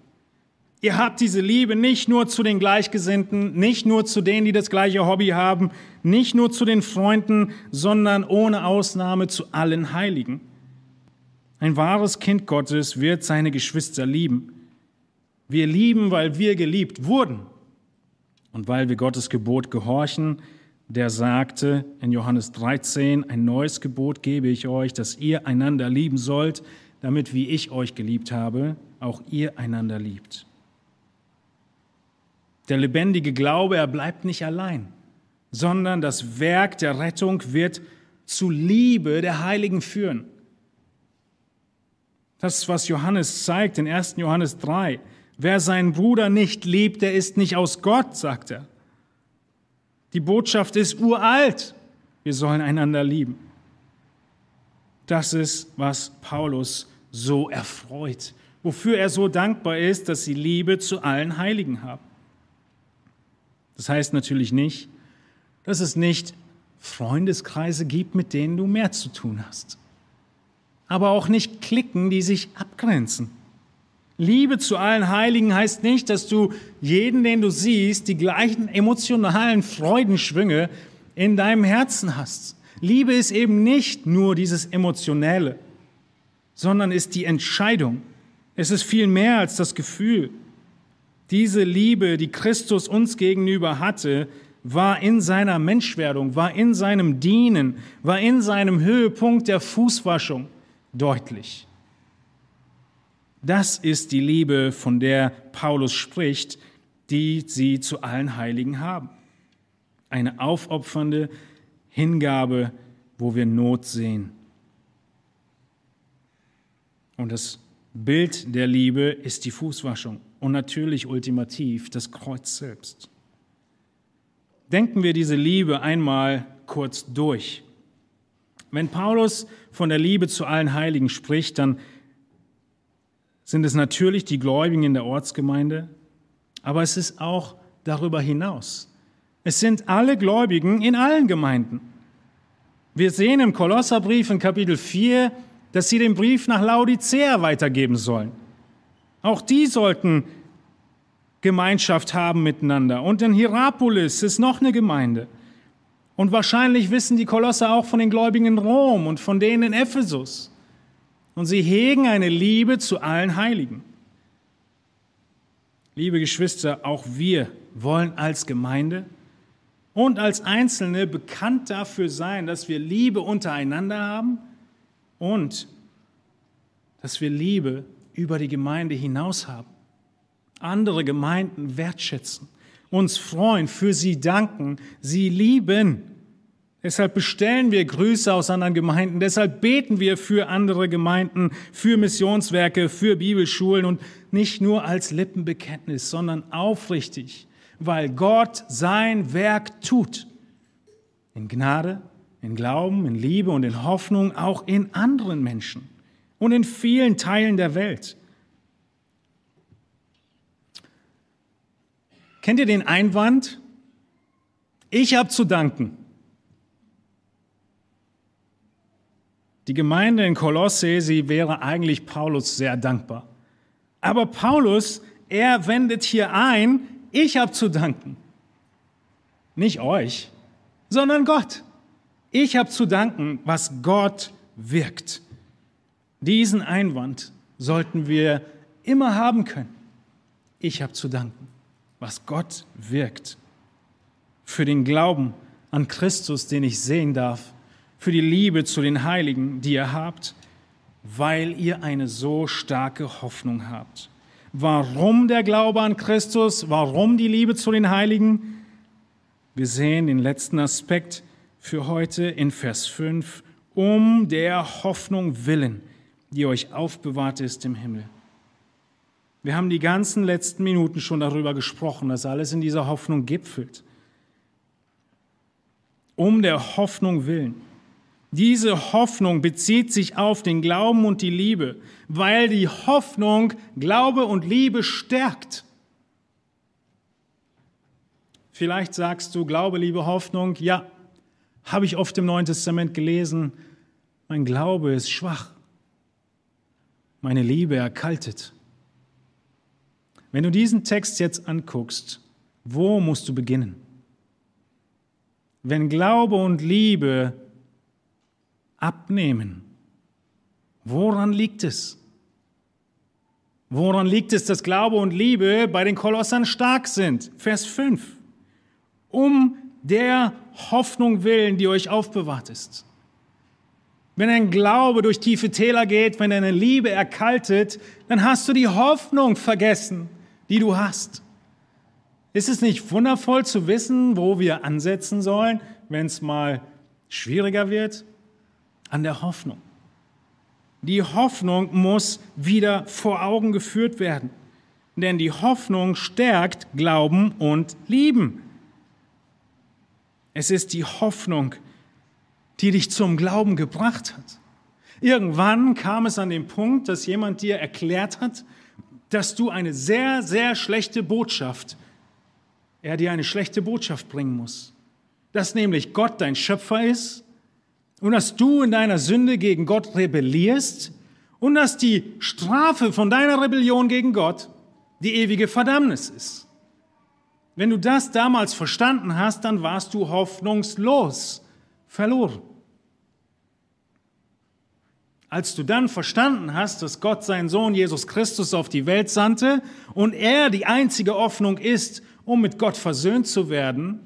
Ihr habt diese Liebe nicht nur zu den Gleichgesinnten, nicht nur zu denen, die das gleiche Hobby haben, nicht nur zu den Freunden, sondern ohne Ausnahme zu allen Heiligen. Ein wahres Kind Gottes wird seine Geschwister lieben. Wir lieben, weil wir geliebt wurden und weil wir Gottes Gebot gehorchen, der sagte in Johannes 13, ein neues Gebot gebe ich euch, dass ihr einander lieben sollt, damit wie ich euch geliebt habe, auch ihr einander liebt. Der lebendige Glaube, er bleibt nicht allein, sondern das Werk der Rettung wird zu Liebe der Heiligen führen. Das, was Johannes zeigt in 1. Johannes 3. Wer seinen Bruder nicht liebt, der ist nicht aus Gott, sagt er. Die Botschaft ist uralt. Wir sollen einander lieben. Das ist, was Paulus so erfreut, wofür er so dankbar ist, dass sie Liebe zu allen Heiligen haben. Das heißt natürlich nicht, dass es nicht Freundeskreise gibt, mit denen du mehr zu tun hast. Aber auch nicht Klicken, die sich abgrenzen. Liebe zu allen Heiligen heißt nicht, dass du jeden, den du siehst, die gleichen emotionalen Freudenschwünge in deinem Herzen hast. Liebe ist eben nicht nur dieses Emotionelle, sondern ist die Entscheidung. Es ist viel mehr als das Gefühl. Diese Liebe, die Christus uns gegenüber hatte, war in seiner Menschwerdung, war in seinem Dienen, war in seinem Höhepunkt der Fußwaschung deutlich. Das ist die Liebe, von der Paulus spricht, die sie zu allen Heiligen haben. Eine aufopfernde Hingabe, wo wir Not sehen. Und das Bild der Liebe ist die Fußwaschung und natürlich ultimativ das Kreuz selbst. Denken wir diese Liebe einmal kurz durch. Wenn Paulus von der Liebe zu allen Heiligen spricht, dann sind es natürlich die Gläubigen in der Ortsgemeinde, aber es ist auch darüber hinaus. Es sind alle Gläubigen in allen Gemeinden. Wir sehen im Kolosserbrief in Kapitel 4, dass sie den Brief nach Laodicea weitergeben sollen. Auch die sollten Gemeinschaft haben miteinander. Und in Hierapolis ist noch eine Gemeinde. Und wahrscheinlich wissen die Kolosser auch von den Gläubigen in Rom und von denen in Ephesus. Und sie hegen eine Liebe zu allen Heiligen. Liebe Geschwister, auch wir wollen als Gemeinde und als Einzelne bekannt dafür sein, dass wir Liebe untereinander haben und dass wir Liebe über die Gemeinde hinaus haben. Andere Gemeinden wertschätzen, uns freuen, für sie danken, sie lieben. Deshalb bestellen wir Grüße aus anderen Gemeinden, deshalb beten wir für andere Gemeinden, für Missionswerke, für Bibelschulen und nicht nur als Lippenbekenntnis, sondern aufrichtig, weil Gott sein Werk tut. In Gnade, in Glauben, in Liebe und in Hoffnung auch in anderen Menschen und in vielen Teilen der Welt. Kennt ihr den Einwand? Ich habe zu danken. Die Gemeinde in Kolosse, sie wäre eigentlich Paulus sehr dankbar. Aber Paulus, er wendet hier ein, ich habe zu danken. Nicht euch, sondern Gott. Ich habe zu danken, was Gott wirkt. Diesen Einwand sollten wir immer haben können. Ich habe zu danken, was Gott wirkt. Für den Glauben an Christus, den ich sehen darf. Für die Liebe zu den Heiligen, die ihr habt, weil ihr eine so starke Hoffnung habt. Warum der Glaube an Christus? Warum die Liebe zu den Heiligen? Wir sehen den letzten Aspekt für heute in Vers 5, um der Hoffnung willen, die euch aufbewahrt ist im Himmel. Wir haben die ganzen letzten Minuten schon darüber gesprochen, dass alles in dieser Hoffnung gipfelt. Um der Hoffnung willen. Diese Hoffnung bezieht sich auf den Glauben und die Liebe, weil die Hoffnung Glaube und Liebe stärkt. Vielleicht sagst du, Glaube, Liebe, Hoffnung, ja, habe ich oft im Neuen Testament gelesen, mein Glaube ist schwach, meine Liebe erkaltet. Wenn du diesen Text jetzt anguckst, wo musst du beginnen? Wenn Glaube und Liebe abnehmen, woran liegt es? Woran liegt es, dass Glaube und Liebe bei den Kolossern stark sind? Vers 5. Um der Hoffnung willen, die euch aufbewahrt ist. Wenn ein Glaube durch tiefe Täler geht, wenn deine Liebe erkaltet, dann hast du die Hoffnung vergessen, die du hast. Ist es nicht wundervoll zu wissen, wo wir ansetzen sollen, wenn es mal schwieriger wird? An der Hoffnung. Die Hoffnung muss wieder vor Augen geführt werden. Denn die Hoffnung stärkt Glauben und Lieben. Es ist die Hoffnung, die dich zum Glauben gebracht hat. Irgendwann kam es an den Punkt, dass jemand dir erklärt hat, dass du eine sehr, sehr schlechte Botschaft, er dir eine schlechte Botschaft bringen muss. Dass nämlich Gott dein Schöpfer ist und dass du in deiner Sünde gegen Gott rebellierst und dass die Strafe von deiner Rebellion gegen Gott die ewige Verdammnis ist. Wenn du das damals verstanden hast, dann warst du hoffnungslos verloren. Als du dann verstanden hast, dass Gott seinen Sohn Jesus Christus auf die Welt sandte und er die einzige Hoffnung ist, um mit Gott versöhnt zu werden,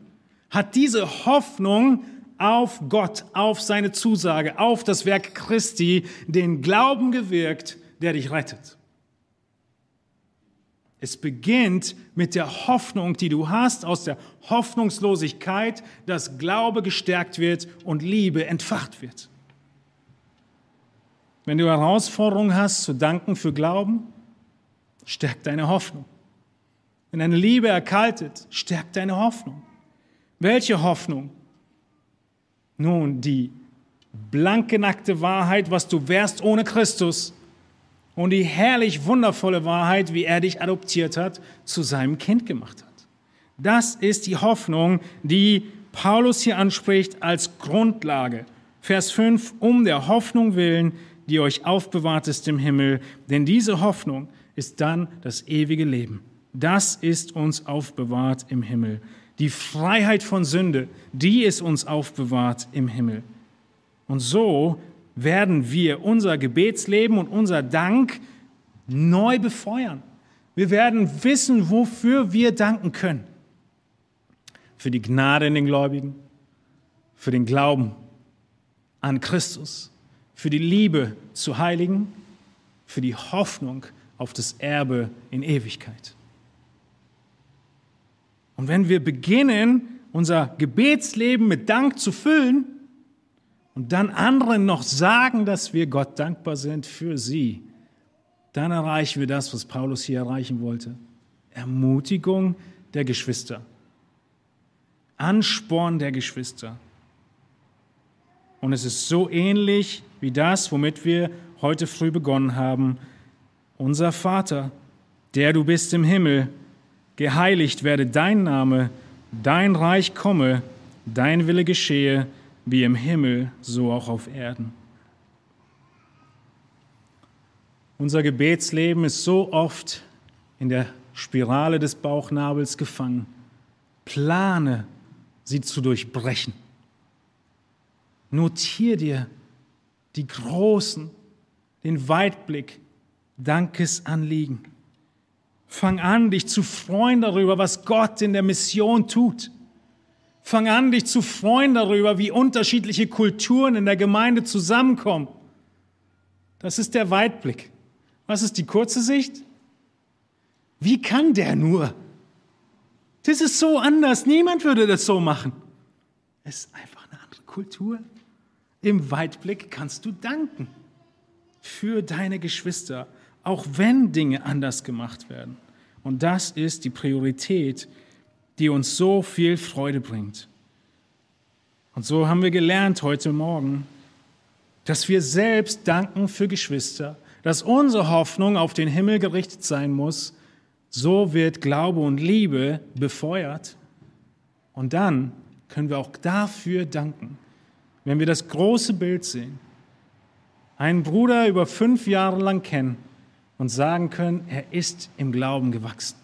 hat diese Hoffnung auf Gott, auf seine Zusage, auf das Werk Christi den Glauben gewirkt, der dich rettet. Es beginnt mit der Hoffnung, die du hast, aus der Hoffnungslosigkeit, dass Glaube gestärkt wird und Liebe entfacht wird. Wenn du Herausforderungen hast, zu danken für Glauben, stärkt deine Hoffnung. Wenn deine Liebe erkaltet, stärkt deine Hoffnung. Welche Hoffnung? Nun, die blanke, nackte Wahrheit, was du wärst ohne Christus und die herrlich wundervolle Wahrheit, wie er dich adoptiert hat, zu seinem Kind gemacht hat. Das ist die Hoffnung, die Paulus hier anspricht als Grundlage. Vers 5, um der Hoffnung willen, die euch aufbewahrt ist im Himmel, denn diese Hoffnung ist dann das ewige Leben. Das ist uns aufbewahrt im Himmel. Die Freiheit von Sünde, die ist uns aufbewahrt im Himmel. Und so werden wir unser Gebetsleben und unser Dank neu befeuern. Wir werden wissen, wofür wir danken können. Für die Gnade in den Gläubigen, für den Glauben an Christus, für die Liebe zu Heiligen, für die Hoffnung auf das Erbe in Ewigkeit. Und wenn wir beginnen, unser Gebetsleben mit Dank zu füllen und dann anderen noch sagen, dass wir Gott dankbar sind für sie, dann erreichen wir das, was Paulus hier erreichen wollte. Ermutigung der Geschwister. Ansporn der Geschwister. Und es ist so ähnlich wie das, womit wir heute früh begonnen haben. Unser Vater, der du bist im Himmel, geheiligt werde dein Name, dein Reich komme, dein Wille geschehe, wie im Himmel, so auch auf Erden. Unser Gebetsleben ist so oft in der Spirale des Bauchnabels gefangen. Plane, sie zu durchbrechen. Notier dir die großen, den Weitblick, Dankesanliegen. Fang an, dich zu freuen darüber, was Gott in der Mission tut. Fang an, dich zu freuen darüber, wie unterschiedliche Kulturen in der Gemeinde zusammenkommen. Das ist der Weitblick. Was ist die kurze Sicht? Wie kann der nur? Das ist so anders. Niemand würde das so machen. Es ist einfach eine andere Kultur. Im Weitblick kannst du danken für deine Geschwister, auch wenn Dinge anders gemacht werden. Und das ist die Priorität, die uns so viel Freude bringt. Und so haben wir gelernt heute Morgen, dass wir selbst danken für Geschwister, dass unsere Hoffnung auf den Himmel gerichtet sein muss. So wird Glaube und Liebe befeuert. Und dann können wir auch dafür danken, wenn wir das große Bild sehen, einen Bruder über fünf Jahre lang kennen und sagen können, er ist im Glauben gewachsen.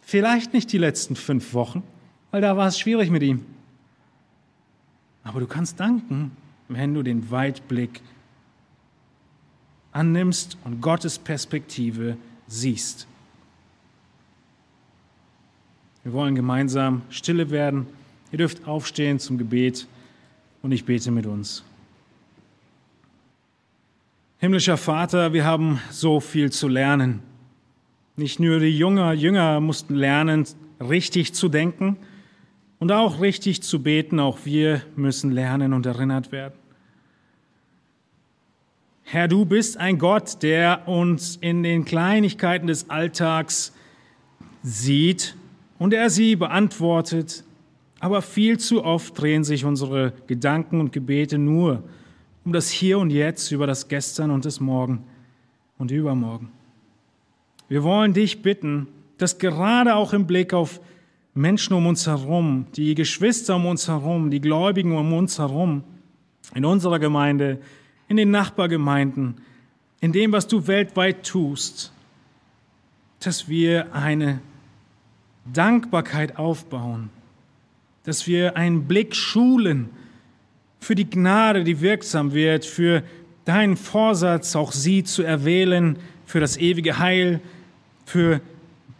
Vielleicht nicht die letzten fünf Wochen, weil da war es schwierig mit ihm. Aber du kannst danken, wenn du den Weitblick annimmst und Gottes Perspektive siehst. Wir wollen gemeinsam stille werden. Ihr dürft aufstehen zum Gebet und ich bete mit uns. Himmlischer Vater, wir haben so viel zu lernen. Nicht nur die Jünger, Jünger mussten lernen, richtig zu denken und auch richtig zu beten. Auch wir müssen lernen und erinnert werden. Herr, du bist ein Gott, der uns in den Kleinigkeiten des Alltags sieht und er sie beantwortet. Aber viel zu oft drehen sich unsere Gedanken und Gebete nur um das Hier und Jetzt, über das Gestern und das Morgen und Übermorgen. Wir wollen dich bitten, dass gerade auch im Blick auf Menschen um uns herum, die Geschwister um uns herum, die Gläubigen um uns herum, in unserer Gemeinde, in den Nachbargemeinden, in dem, was du weltweit tust, dass wir eine Dankbarkeit aufbauen, dass wir einen Blick schulen für die Gnade, die wirksam wird, für deinen Vorsatz, auch sie zu erwählen, für das ewige Heil, für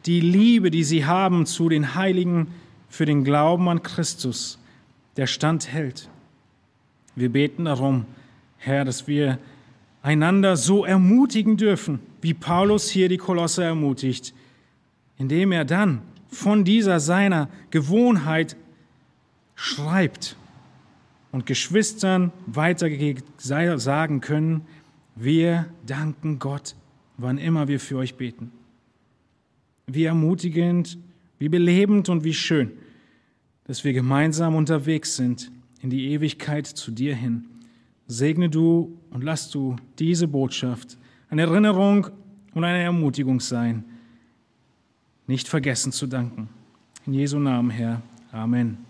die Liebe, die sie haben zu den Heiligen, für den Glauben an Christus, der standhält. Wir beten darum, Herr, dass wir einander so ermutigen dürfen, wie Paulus hier die Kolosse ermutigt, indem er dann von dieser seiner Gewohnheit schreibt und Geschwistern weiter sagen können, wir danken Gott, wann immer wir für euch beten. Wie ermutigend, wie belebend und wie schön, dass wir gemeinsam unterwegs sind in die Ewigkeit zu dir hin. Segne du und lass du diese Botschaft eine Erinnerung und eine Ermutigung sein, nicht vergessen zu danken. In Jesu Namen, Herr. Amen.